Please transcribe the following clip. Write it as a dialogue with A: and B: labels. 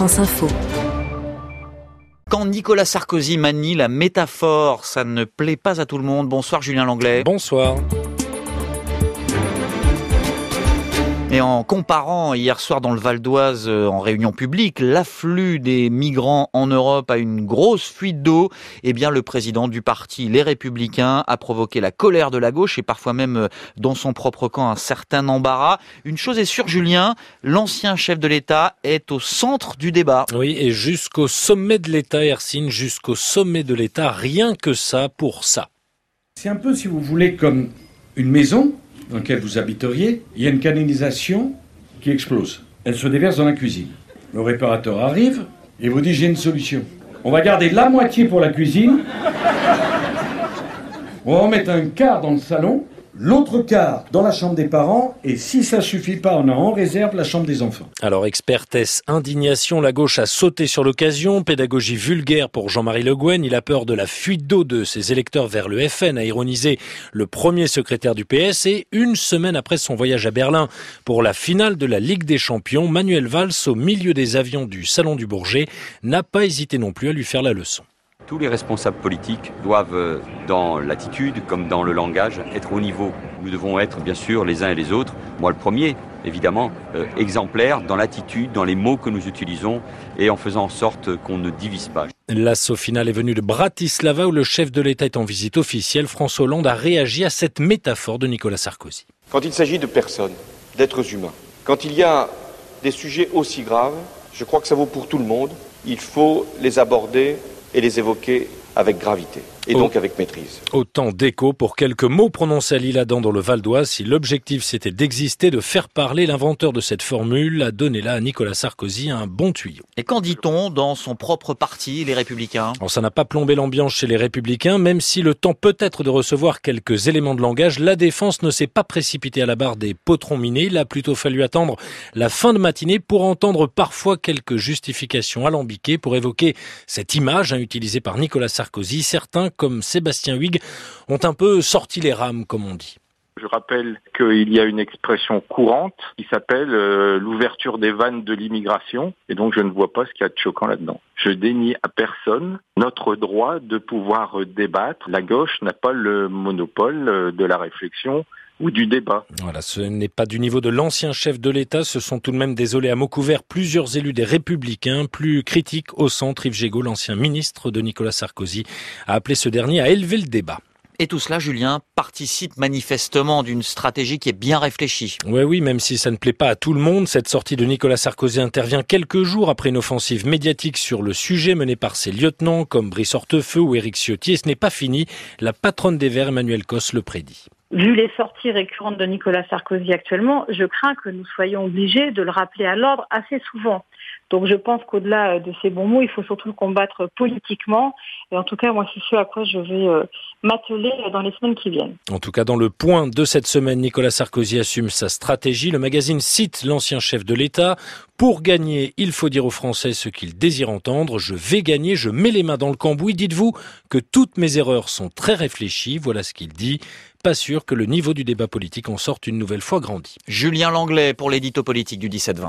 A: France Info.
B: Quand Nicolas Sarkozy manie la métaphore, ça ne plaît pas à tout le monde. Bonsoir Julien Langlais.
C: Bonsoir.
B: Et en comparant hier soir dans le Val d'Oise euh, en réunion publique l'afflux des migrants en Europe à une grosse fuite d'eau, eh bien le président du parti Les Républicains a provoqué la colère de la gauche et parfois même euh, dans son propre camp un certain embarras. Une chose est sûre Julien, l'ancien chef de l'État est au centre du débat.
C: Oui, et jusqu'au sommet de l'État, Ersine, jusqu'au sommet de l'État, rien que ça pour ça.
D: C'est un peu, si vous voulez, comme une maison dans lequel vous habiteriez, il y a une canalisation qui explose. Elle se déverse dans la cuisine. Le réparateur arrive et vous dit j'ai une solution. On va garder la moitié pour la cuisine. On va en mettre un quart dans le salon l'autre quart dans la chambre des parents, et si ça suffit pas, on a en réserve la chambre des enfants.
C: Alors, expertesse, indignation, la gauche a sauté sur l'occasion, pédagogie vulgaire pour Jean-Marie Le Guen, il a peur de la fuite d'eau de ses électeurs vers le FN, a ironisé le premier secrétaire du PS, et une semaine après son voyage à Berlin pour la finale de la Ligue des Champions, Manuel Valls, au milieu des avions du Salon du Bourget, n'a pas hésité non plus à lui faire la leçon.
E: Tous les responsables politiques doivent, euh, dans l'attitude comme dans le langage, être au niveau. Nous devons être, bien sûr, les uns et les autres, moi le premier, évidemment, euh, exemplaires dans l'attitude, dans les mots que nous utilisons et en faisant en sorte qu'on ne divise pas.
C: L'assaut final est venu de Bratislava où le chef de l'État est en visite officielle. François Hollande a réagi à cette métaphore de Nicolas Sarkozy.
F: Quand il s'agit de personnes, d'êtres humains, quand il y a des sujets aussi graves, je crois que ça vaut pour tout le monde. Il faut les aborder et les évoquer avec gravité et donc avec maîtrise.
C: Autant d'écho pour quelques mots prononcés à Lille-Adam dans le Val d'Oise. Si l'objectif c'était d'exister, de faire parler, l'inventeur de cette formule a donné là à Nicolas Sarkozy un bon tuyau.
B: Et qu'en dit-on dans son propre parti, les Républicains?
C: Alors, Ça n'a pas plombé l'ambiance chez les Républicains, même si le temps peut-être de recevoir quelques éléments de langage, la défense ne s'est pas précipitée à la barre des potrons minés. Il a plutôt fallu attendre la fin de matinée pour entendre parfois quelques justifications alambiquées pour évoquer cette image hein, utilisée par Nicolas Sarkozy. Certains comme Sébastien Huyghe ont un peu sorti les rames, comme on dit.
G: Je rappelle qu'il y a une expression courante qui s'appelle euh, l'ouverture des vannes de l'immigration, et donc je ne vois pas ce qu'il y a de choquant là-dedans. Je dénie à personne notre droit de pouvoir débattre. La gauche n'a pas le monopole euh, de la réflexion ou du débat.
C: Voilà, ce n'est pas du niveau de l'ancien chef de l'État, ce sont tout de même désolés à mots couverts plusieurs élus des Républicains, plus critiques au centre. Yves Gégaud, l'ancien ministre de Nicolas Sarkozy, a appelé ce dernier à élever le débat.
B: Et tout cela, Julien, participe manifestement d'une stratégie qui est bien réfléchie.
C: Oui, oui, même si ça ne plaît pas à tout le monde, cette sortie de Nicolas Sarkozy intervient quelques jours après une offensive médiatique sur le sujet menée par ses lieutenants comme Brice Hortefeux ou Éric Ciotti. Et ce n'est pas fini. La patronne des Verts, Emmanuel Cos, le prédit.
H: Vu les sorties récurrentes de Nicolas Sarkozy actuellement, je crains que nous soyons obligés de le rappeler à l'ordre assez souvent. Donc je pense qu'au-delà de ces bons mots, il faut surtout le combattre politiquement. Et en tout cas, moi, c'est ce à quoi je vais euh, m'atteler dans les semaines qui viennent.
C: En tout cas, dans le point de cette semaine, Nicolas Sarkozy assume sa stratégie. Le magazine cite l'ancien chef de l'État. Pour gagner, il faut dire aux Français ce qu'ils désirent entendre. Je vais gagner, je mets les mains dans le cambouis. Dites-vous que toutes mes erreurs sont très réfléchies. Voilà ce qu'il dit pas sûr que le niveau du débat politique en sorte une nouvelle fois grandi.
B: Julien Langlais pour l'édito politique du 17-20.